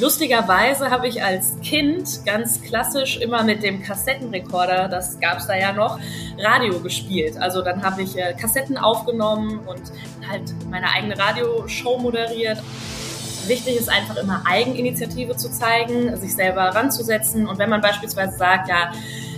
Lustigerweise habe ich als Kind ganz klassisch immer mit dem Kassettenrekorder, das gab es da ja noch, Radio gespielt. Also dann habe ich äh, Kassetten aufgenommen und halt meine eigene Radioshow moderiert. Wichtig ist einfach immer Eigeninitiative zu zeigen, sich selber ranzusetzen. Und wenn man beispielsweise sagt, ja,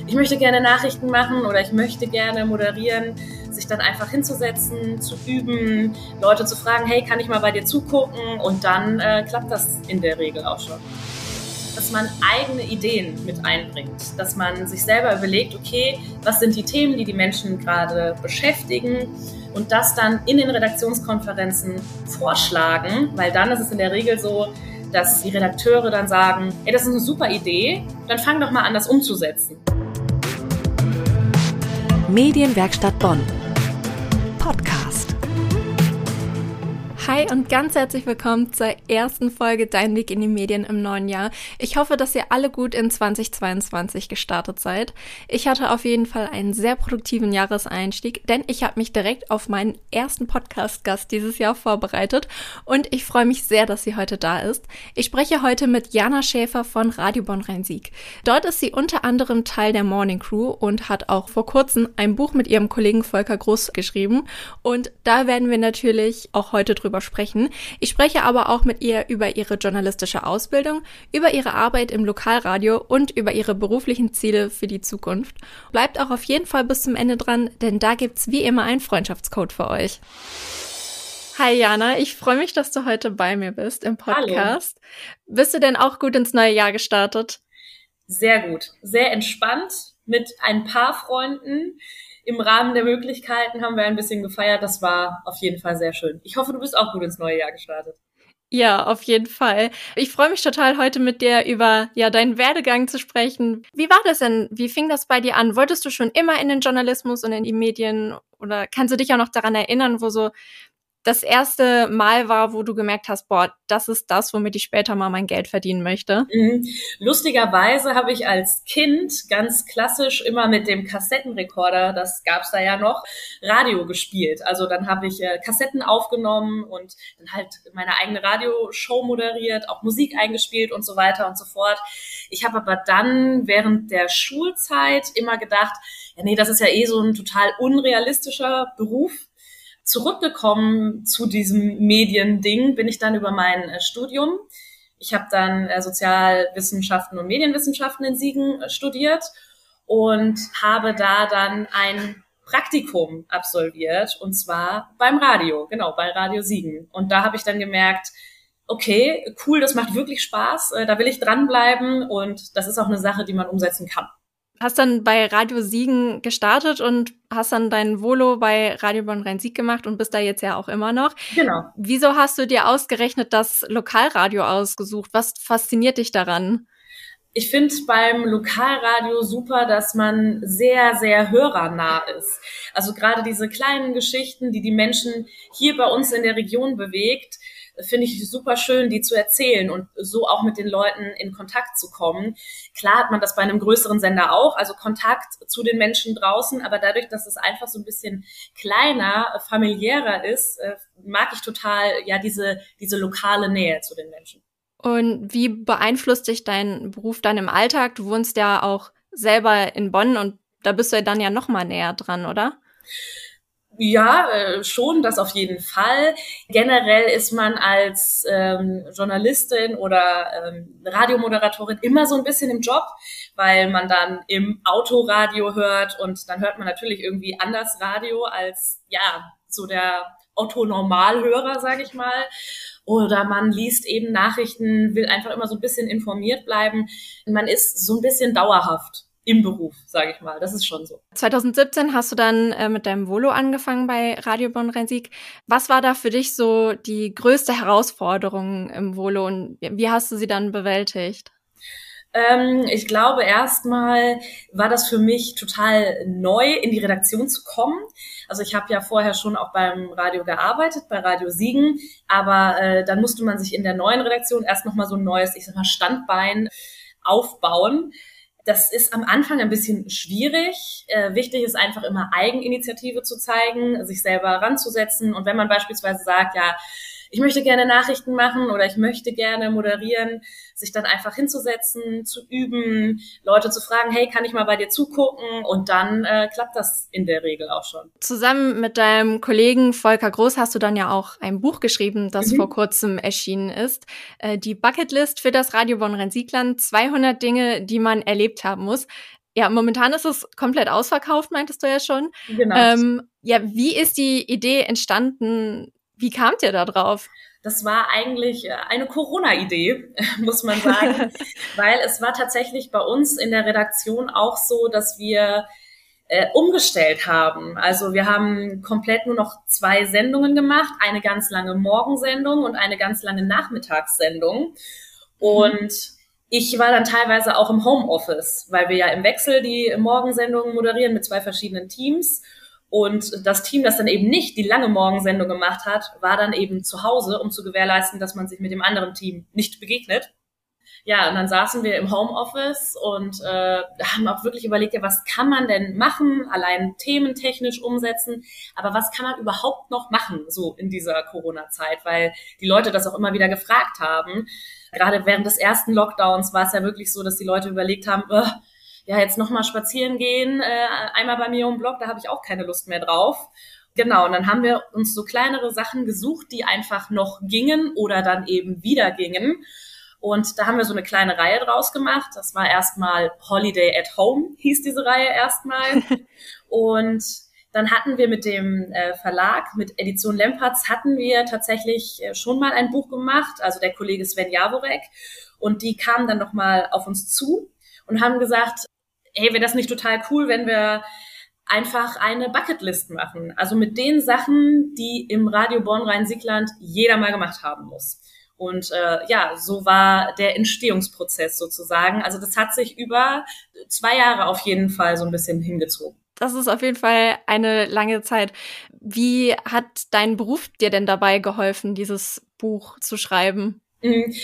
ich möchte gerne Nachrichten machen oder ich möchte gerne moderieren, sich dann einfach hinzusetzen, zu üben, Leute zu fragen, hey, kann ich mal bei dir zugucken? Und dann äh, klappt das in der Regel auch schon. Dass man eigene Ideen mit einbringt, dass man sich selber überlegt, okay, was sind die Themen, die die Menschen gerade beschäftigen und das dann in den Redaktionskonferenzen vorschlagen, weil dann ist es in der Regel so, dass die Redakteure dann sagen, ey, das ist eine super Idee, dann fang doch mal an, das umzusetzen. Medienwerkstatt Bonn. Hi und ganz herzlich willkommen zur ersten Folge Dein Weg in die Medien im neuen Jahr. Ich hoffe, dass ihr alle gut in 2022 gestartet seid. Ich hatte auf jeden Fall einen sehr produktiven Jahreseinstieg, denn ich habe mich direkt auf meinen ersten Podcast-Gast dieses Jahr vorbereitet und ich freue mich sehr, dass sie heute da ist. Ich spreche heute mit Jana Schäfer von Radio Bonn Rhein-Sieg. Dort ist sie unter anderem Teil der Morning Crew und hat auch vor kurzem ein Buch mit ihrem Kollegen Volker Groß geschrieben und da werden wir natürlich auch heute drüber drüber sprechen. Ich spreche aber auch mit ihr über ihre journalistische Ausbildung, über ihre Arbeit im Lokalradio und über ihre beruflichen Ziele für die Zukunft. Bleibt auch auf jeden Fall bis zum Ende dran, denn da gibt's wie immer einen Freundschaftscode für euch. Hi Jana, ich freue mich, dass du heute bei mir bist im Podcast. Hallo. Bist du denn auch gut ins neue Jahr gestartet? Sehr gut, sehr entspannt mit ein paar Freunden im Rahmen der Möglichkeiten haben wir ein bisschen gefeiert. Das war auf jeden Fall sehr schön. Ich hoffe, du bist auch gut ins neue Jahr gestartet. Ja, auf jeden Fall. Ich freue mich total, heute mit dir über ja deinen Werdegang zu sprechen. Wie war das denn? Wie fing das bei dir an? Wolltest du schon immer in den Journalismus und in die Medien? Oder kannst du dich auch noch daran erinnern, wo so das erste Mal war, wo du gemerkt hast, boah, das ist das, womit ich später mal mein Geld verdienen möchte? Mhm. Lustigerweise habe ich als Kind ganz klassisch immer mit dem Kassettenrekorder, das gab's da ja noch, Radio gespielt. Also dann habe ich äh, Kassetten aufgenommen und dann halt meine eigene Radioshow moderiert, auch Musik eingespielt und so weiter und so fort. Ich habe aber dann während der Schulzeit immer gedacht, ja nee, das ist ja eh so ein total unrealistischer Beruf zurückgekommen zu diesem Mediending bin ich dann über mein äh, Studium. Ich habe dann äh, Sozialwissenschaften und Medienwissenschaften in Siegen äh, studiert und habe da dann ein Praktikum absolviert und zwar beim Radio, genau, bei Radio Siegen. Und da habe ich dann gemerkt, okay, cool, das macht wirklich Spaß, da will ich dranbleiben und das ist auch eine Sache, die man umsetzen kann. Hast dann bei Radio Siegen gestartet und hast dann dein Volo bei Radio Bonn Rhein-Sieg gemacht und bist da jetzt ja auch immer noch. Genau. Wieso hast du dir ausgerechnet das Lokalradio ausgesucht? Was fasziniert dich daran? Ich finde beim Lokalradio super, dass man sehr, sehr hörernah ist. Also gerade diese kleinen Geschichten, die die Menschen hier bei uns in der Region bewegt, finde ich super schön, die zu erzählen und so auch mit den Leuten in Kontakt zu kommen. Klar hat man das bei einem größeren Sender auch, also Kontakt zu den Menschen draußen, aber dadurch, dass es einfach so ein bisschen kleiner, familiärer ist, äh, mag ich total ja diese, diese lokale Nähe zu den Menschen. Und wie beeinflusst dich dein Beruf dann im Alltag? Du wohnst ja auch selber in Bonn und da bist du ja dann ja noch mal näher dran, oder? Ja, äh, schon, das auf jeden Fall. Generell ist man als ähm, Journalistin oder ähm, Radiomoderatorin immer so ein bisschen im Job, weil man dann im Autoradio hört und dann hört man natürlich irgendwie anders Radio als ja so der Otto-Normalhörer, sage ich mal. Oder man liest eben Nachrichten, will einfach immer so ein bisschen informiert bleiben. Man ist so ein bisschen dauerhaft im Beruf, sage ich mal. Das ist schon so. 2017 hast du dann äh, mit deinem Volo angefangen bei Radio Bonn Rhein-Sieg. Was war da für dich so die größte Herausforderung im Volo und wie hast du sie dann bewältigt? Ähm, ich glaube, erstmal war das für mich total neu, in die Redaktion zu kommen. Also ich habe ja vorher schon auch beim Radio gearbeitet, bei Radio Siegen, aber äh, dann musste man sich in der neuen Redaktion erst nochmal so ein neues, ich sag mal, Standbein aufbauen. Das ist am Anfang ein bisschen schwierig. Äh, wichtig ist einfach immer Eigeninitiative zu zeigen, sich selber ranzusetzen. Und wenn man beispielsweise sagt, ja, ich möchte gerne Nachrichten machen oder ich möchte gerne moderieren, sich dann einfach hinzusetzen, zu üben, Leute zu fragen, hey, kann ich mal bei dir zugucken? Und dann äh, klappt das in der Regel auch schon. Zusammen mit deinem Kollegen Volker Groß hast du dann ja auch ein Buch geschrieben, das mhm. vor kurzem erschienen ist. Äh, die Bucketlist für das Radio Bonn-Rhein-Siegland. 200 Dinge, die man erlebt haben muss. Ja, momentan ist es komplett ausverkauft, meintest du ja schon. Genau. Ähm, ja, wie ist die Idee entstanden? Wie kamt ihr da drauf? Das war eigentlich äh, eine Corona-Idee, muss man sagen, weil es war tatsächlich bei uns in der Redaktion auch so, dass wir äh, umgestellt haben. Also wir haben komplett nur noch zwei Sendungen gemacht, eine ganz lange Morgensendung und eine ganz lange Nachmittagssendung. Mhm. Und mhm ich war dann teilweise auch im Homeoffice, weil wir ja im Wechsel die Morgensendungen moderieren mit zwei verschiedenen Teams. Und das Team, das dann eben nicht die lange Morgensendung gemacht hat, war dann eben zu Hause, um zu gewährleisten, dass man sich mit dem anderen Team nicht begegnet. Ja, und dann saßen wir im Homeoffice und äh, haben auch wirklich überlegt, ja, was kann man denn machen, allein thementechnisch umsetzen, aber was kann man überhaupt noch machen, so in dieser Corona-Zeit, weil die Leute das auch immer wieder gefragt haben gerade während des ersten Lockdowns war es ja wirklich so, dass die Leute überlegt haben, äh, ja, jetzt nochmal spazieren gehen, äh, einmal bei mir um Block, da habe ich auch keine Lust mehr drauf. Genau, und dann haben wir uns so kleinere Sachen gesucht, die einfach noch gingen oder dann eben wieder gingen. Und da haben wir so eine kleine Reihe draus gemacht. Das war erstmal Holiday at Home, hieß diese Reihe erstmal. und dann hatten wir mit dem äh, Verlag, mit Edition Lempertz, hatten wir tatsächlich äh, schon mal ein Buch gemacht, also der Kollege Sven Jaworek. Und die kamen dann nochmal auf uns zu und haben gesagt, hey, wäre das nicht total cool, wenn wir einfach eine Bucketlist machen. Also mit den Sachen, die im Radio Born-Rhein-Siegland jeder mal gemacht haben muss. Und äh, ja, so war der Entstehungsprozess sozusagen. Also das hat sich über zwei Jahre auf jeden Fall so ein bisschen hingezogen. Das ist auf jeden Fall eine lange Zeit. Wie hat dein Beruf dir denn dabei geholfen, dieses Buch zu schreiben? Mhm.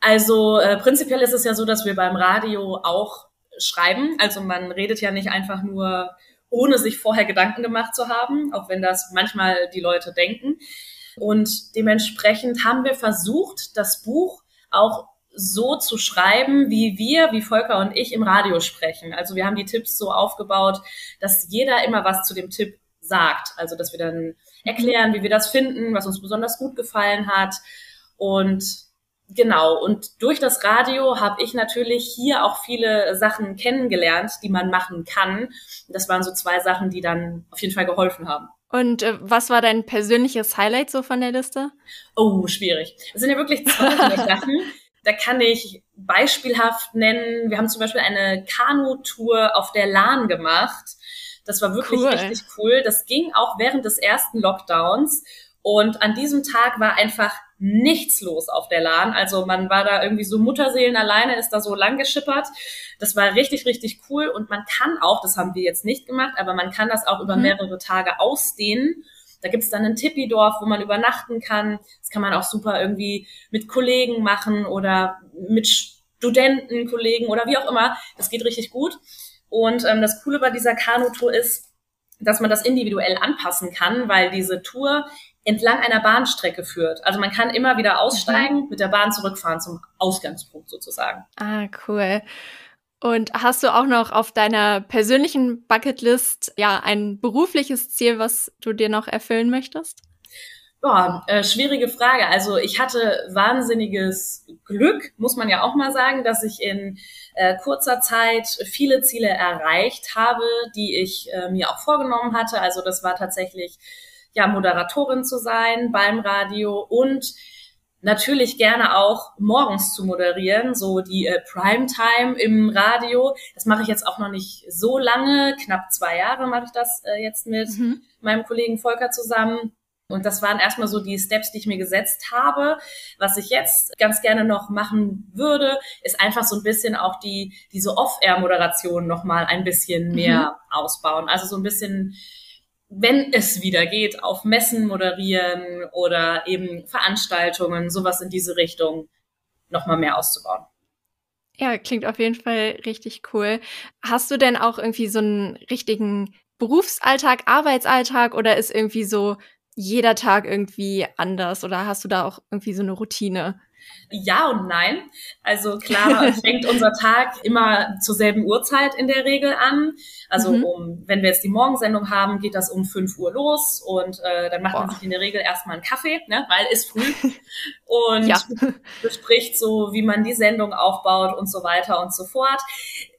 Also äh, prinzipiell ist es ja so, dass wir beim Radio auch schreiben. Also man redet ja nicht einfach nur, ohne sich vorher Gedanken gemacht zu haben, auch wenn das manchmal die Leute denken. Und dementsprechend haben wir versucht, das Buch auch so zu schreiben, wie wir, wie Volker und ich im Radio sprechen. Also wir haben die Tipps so aufgebaut, dass jeder immer was zu dem Tipp sagt. Also dass wir dann erklären, wie wir das finden, was uns besonders gut gefallen hat. Und genau, und durch das Radio habe ich natürlich hier auch viele Sachen kennengelernt, die man machen kann. Das waren so zwei Sachen, die dann auf jeden Fall geholfen haben. Und äh, was war dein persönliches Highlight so von der Liste? Oh, schwierig. Es sind ja wirklich zwei Sachen. Da kann ich beispielhaft nennen, wir haben zum Beispiel eine Kanutour auf der Lahn gemacht. Das war wirklich cool. richtig cool. Das ging auch während des ersten Lockdowns. Und an diesem Tag war einfach nichts los auf der Lahn. Also man war da irgendwie so Mutterseelen alleine, ist da so lang geschippert. Das war richtig, richtig cool. Und man kann auch, das haben wir jetzt nicht gemacht, aber man kann das auch über mhm. mehrere Tage ausdehnen da gibt's dann ein Tippidorf, wo man übernachten kann. Das kann man auch super irgendwie mit Kollegen machen oder mit Studenten, Kollegen oder wie auch immer. Das geht richtig gut. Und ähm, das Coole bei dieser Kanutour ist, dass man das individuell anpassen kann, weil diese Tour entlang einer Bahnstrecke führt. Also man kann immer wieder aussteigen, mhm. mit der Bahn zurückfahren zum Ausgangspunkt sozusagen. Ah, cool. Und hast du auch noch auf deiner persönlichen Bucketlist ja ein berufliches Ziel, was du dir noch erfüllen möchtest? Boah, äh, schwierige Frage. Also ich hatte wahnsinniges Glück, muss man ja auch mal sagen, dass ich in äh, kurzer Zeit viele Ziele erreicht habe, die ich äh, mir auch vorgenommen hatte. Also das war tatsächlich ja Moderatorin zu sein beim Radio und natürlich gerne auch morgens zu moderieren, so die äh, Primetime im Radio. Das mache ich jetzt auch noch nicht so lange, knapp zwei Jahre mache ich das äh, jetzt mit mhm. meinem Kollegen Volker zusammen. Und das waren erstmal so die Steps, die ich mir gesetzt habe. Was ich jetzt ganz gerne noch machen würde, ist einfach so ein bisschen auch die diese Off-Air-Moderation noch mal ein bisschen mehr mhm. ausbauen. Also so ein bisschen wenn es wieder geht, auf Messen moderieren oder eben Veranstaltungen, sowas in diese Richtung nochmal mehr auszubauen. Ja, klingt auf jeden Fall richtig cool. Hast du denn auch irgendwie so einen richtigen Berufsalltag, Arbeitsalltag oder ist irgendwie so jeder Tag irgendwie anders oder hast du da auch irgendwie so eine Routine? Ja und nein. Also klar fängt unser Tag immer zur selben Uhrzeit in der Regel an. Also mhm. um, wenn wir jetzt die Morgensendung haben, geht das um 5 Uhr los und äh, dann macht Boah. man sich in der Regel erstmal einen Kaffee, ne, weil ist früh und ja. bespricht so, wie man die Sendung aufbaut und so weiter und so fort.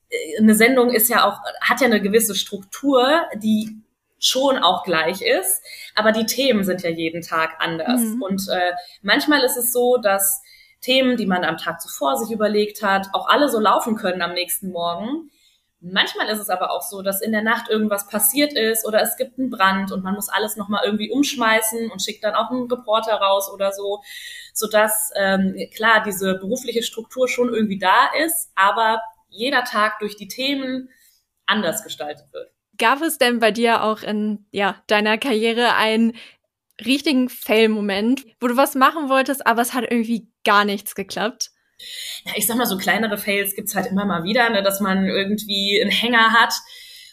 Äh, eine Sendung ist ja auch, hat ja eine gewisse Struktur, die schon auch gleich ist, aber die Themen sind ja jeden Tag anders. Mhm. Und äh, manchmal ist es so, dass Themen, die man am Tag zuvor sich überlegt hat, auch alle so laufen können am nächsten Morgen. Manchmal ist es aber auch so, dass in der Nacht irgendwas passiert ist oder es gibt einen Brand und man muss alles nochmal irgendwie umschmeißen und schickt dann auch einen Reporter raus oder so, sodass ähm, klar diese berufliche Struktur schon irgendwie da ist, aber jeder Tag durch die Themen anders gestaltet wird. Gab es denn bei dir auch in ja, deiner Karriere einen richtigen Fail-Moment, wo du was machen wolltest, aber es hat irgendwie gar nichts geklappt? Ja, ich sag mal, so kleinere Fails gibt's halt immer mal wieder, ne, dass man irgendwie einen Hänger hat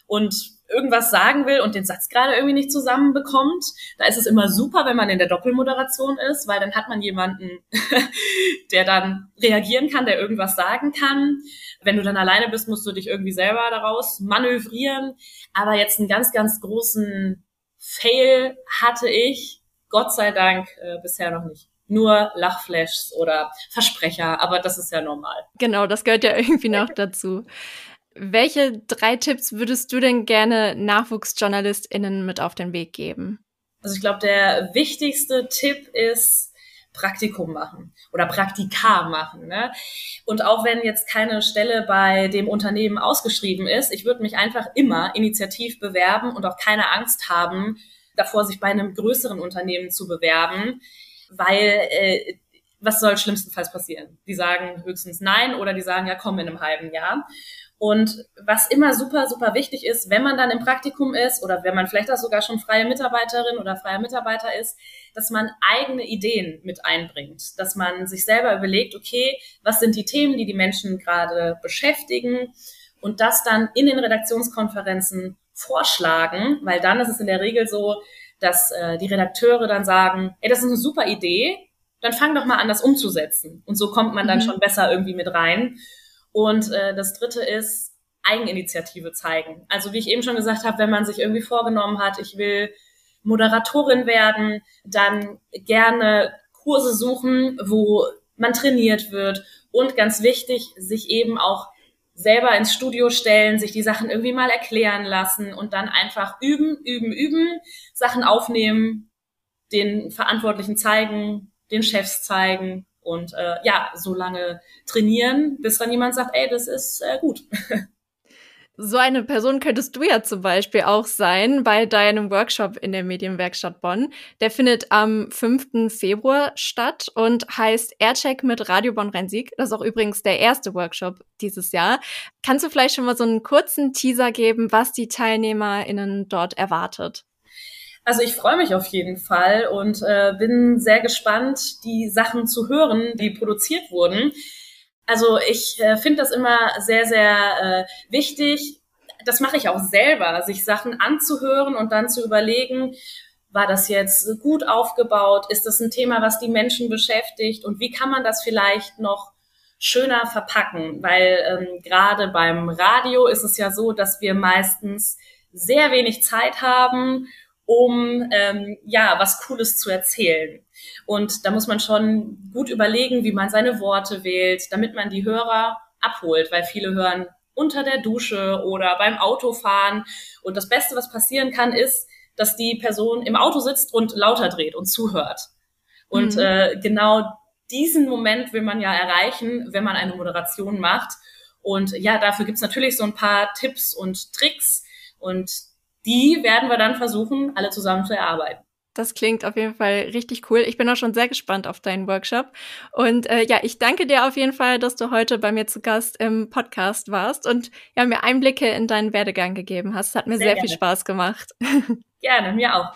und irgendwas sagen will und den Satz gerade irgendwie nicht zusammenbekommt. Da ist es immer super, wenn man in der Doppelmoderation ist, weil dann hat man jemanden, der dann reagieren kann, der irgendwas sagen kann. Wenn du dann alleine bist, musst du dich irgendwie selber daraus manövrieren. Aber jetzt einen ganz, ganz großen Fail hatte ich, Gott sei Dank, äh, bisher noch nicht nur Lachflashs oder Versprecher, aber das ist ja normal. Genau, das gehört ja irgendwie noch dazu. Welche drei Tipps würdest du denn gerne NachwuchsjournalistInnen mit auf den Weg geben? Also ich glaube, der wichtigste Tipp ist Praktikum machen oder Praktika machen. Ne? Und auch wenn jetzt keine Stelle bei dem Unternehmen ausgeschrieben ist, ich würde mich einfach immer initiativ bewerben und auch keine Angst haben, davor sich bei einem größeren Unternehmen zu bewerben weil äh, was soll schlimmstenfalls passieren? Die sagen höchstens nein oder die sagen, ja, komm in einem halben Jahr. Und was immer super, super wichtig ist, wenn man dann im Praktikum ist oder wenn man vielleicht auch sogar schon freie Mitarbeiterin oder freier Mitarbeiter ist, dass man eigene Ideen mit einbringt, dass man sich selber überlegt, okay, was sind die Themen, die die Menschen gerade beschäftigen und das dann in den Redaktionskonferenzen vorschlagen, weil dann ist es in der Regel so, dass äh, die Redakteure dann sagen, ey, das ist eine super Idee, dann fang doch mal an, das umzusetzen. Und so kommt man dann mhm. schon besser irgendwie mit rein. Und äh, das Dritte ist Eigeninitiative zeigen. Also wie ich eben schon gesagt habe, wenn man sich irgendwie vorgenommen hat, ich will Moderatorin werden, dann gerne Kurse suchen, wo man trainiert wird und ganz wichtig, sich eben auch selber ins Studio stellen, sich die Sachen irgendwie mal erklären lassen und dann einfach üben, üben, üben, Sachen aufnehmen, den Verantwortlichen zeigen, den Chefs zeigen und äh, ja, so lange trainieren, bis dann jemand sagt, ey, das ist äh, gut. So eine Person könntest du ja zum Beispiel auch sein bei deinem Workshop in der Medienwerkstatt Bonn. Der findet am 5. Februar statt und heißt Aircheck mit Radio Bonn Rhein-Sieg. Das ist auch übrigens der erste Workshop dieses Jahr. Kannst du vielleicht schon mal so einen kurzen Teaser geben, was die TeilnehmerInnen dort erwartet? Also ich freue mich auf jeden Fall und äh, bin sehr gespannt, die Sachen zu hören, die produziert wurden. Also ich äh, finde das immer sehr, sehr äh, wichtig. Das mache ich auch selber, sich Sachen anzuhören und dann zu überlegen, war das jetzt gut aufgebaut? Ist das ein Thema, was die Menschen beschäftigt? Und wie kann man das vielleicht noch schöner verpacken? Weil ähm, gerade beim Radio ist es ja so, dass wir meistens sehr wenig Zeit haben, um ähm, ja was Cooles zu erzählen. Und da muss man schon gut überlegen, wie man seine Worte wählt, damit man die Hörer abholt, weil viele hören unter der Dusche oder beim Autofahren. Und das Beste, was passieren kann, ist, dass die Person im Auto sitzt und lauter dreht und zuhört. Und mhm. äh, genau diesen Moment will man ja erreichen, wenn man eine Moderation macht. Und ja, dafür gibt's natürlich so ein paar Tipps und Tricks. Und die werden wir dann versuchen, alle zusammen zu erarbeiten. Das klingt auf jeden Fall richtig cool. Ich bin auch schon sehr gespannt auf deinen Workshop. Und äh, ja, ich danke dir auf jeden Fall, dass du heute bei mir zu Gast im Podcast warst und ja, mir Einblicke in deinen Werdegang gegeben hast. Hat mir sehr, sehr viel Spaß gemacht. Gerne, mir auch.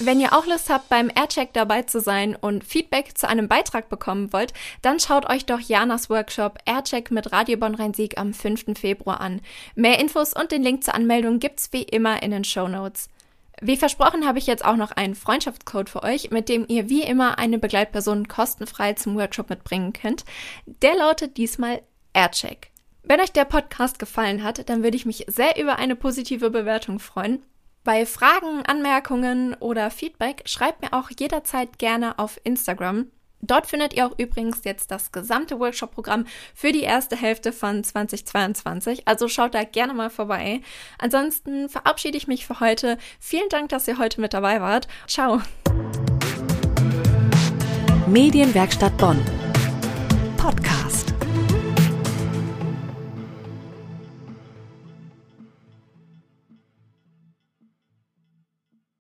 Wenn ihr auch Lust habt, beim Aircheck dabei zu sein und Feedback zu einem Beitrag bekommen wollt, dann schaut euch doch Janas Workshop Aircheck mit Radio Bonn Rhein-Sieg am 5. Februar an. Mehr Infos und den Link zur Anmeldung gibt's wie immer in den Show Notes. Wie versprochen habe ich jetzt auch noch einen Freundschaftscode für euch, mit dem ihr wie immer eine Begleitperson kostenfrei zum Workshop mitbringen könnt. Der lautet diesmal Aircheck. Wenn euch der Podcast gefallen hat, dann würde ich mich sehr über eine positive Bewertung freuen. Bei Fragen, Anmerkungen oder Feedback schreibt mir auch jederzeit gerne auf Instagram. Dort findet ihr auch übrigens jetzt das gesamte Workshop-Programm für die erste Hälfte von 2022. Also schaut da gerne mal vorbei. Ansonsten verabschiede ich mich für heute. Vielen Dank, dass ihr heute mit dabei wart. Ciao. Medienwerkstatt Bonn.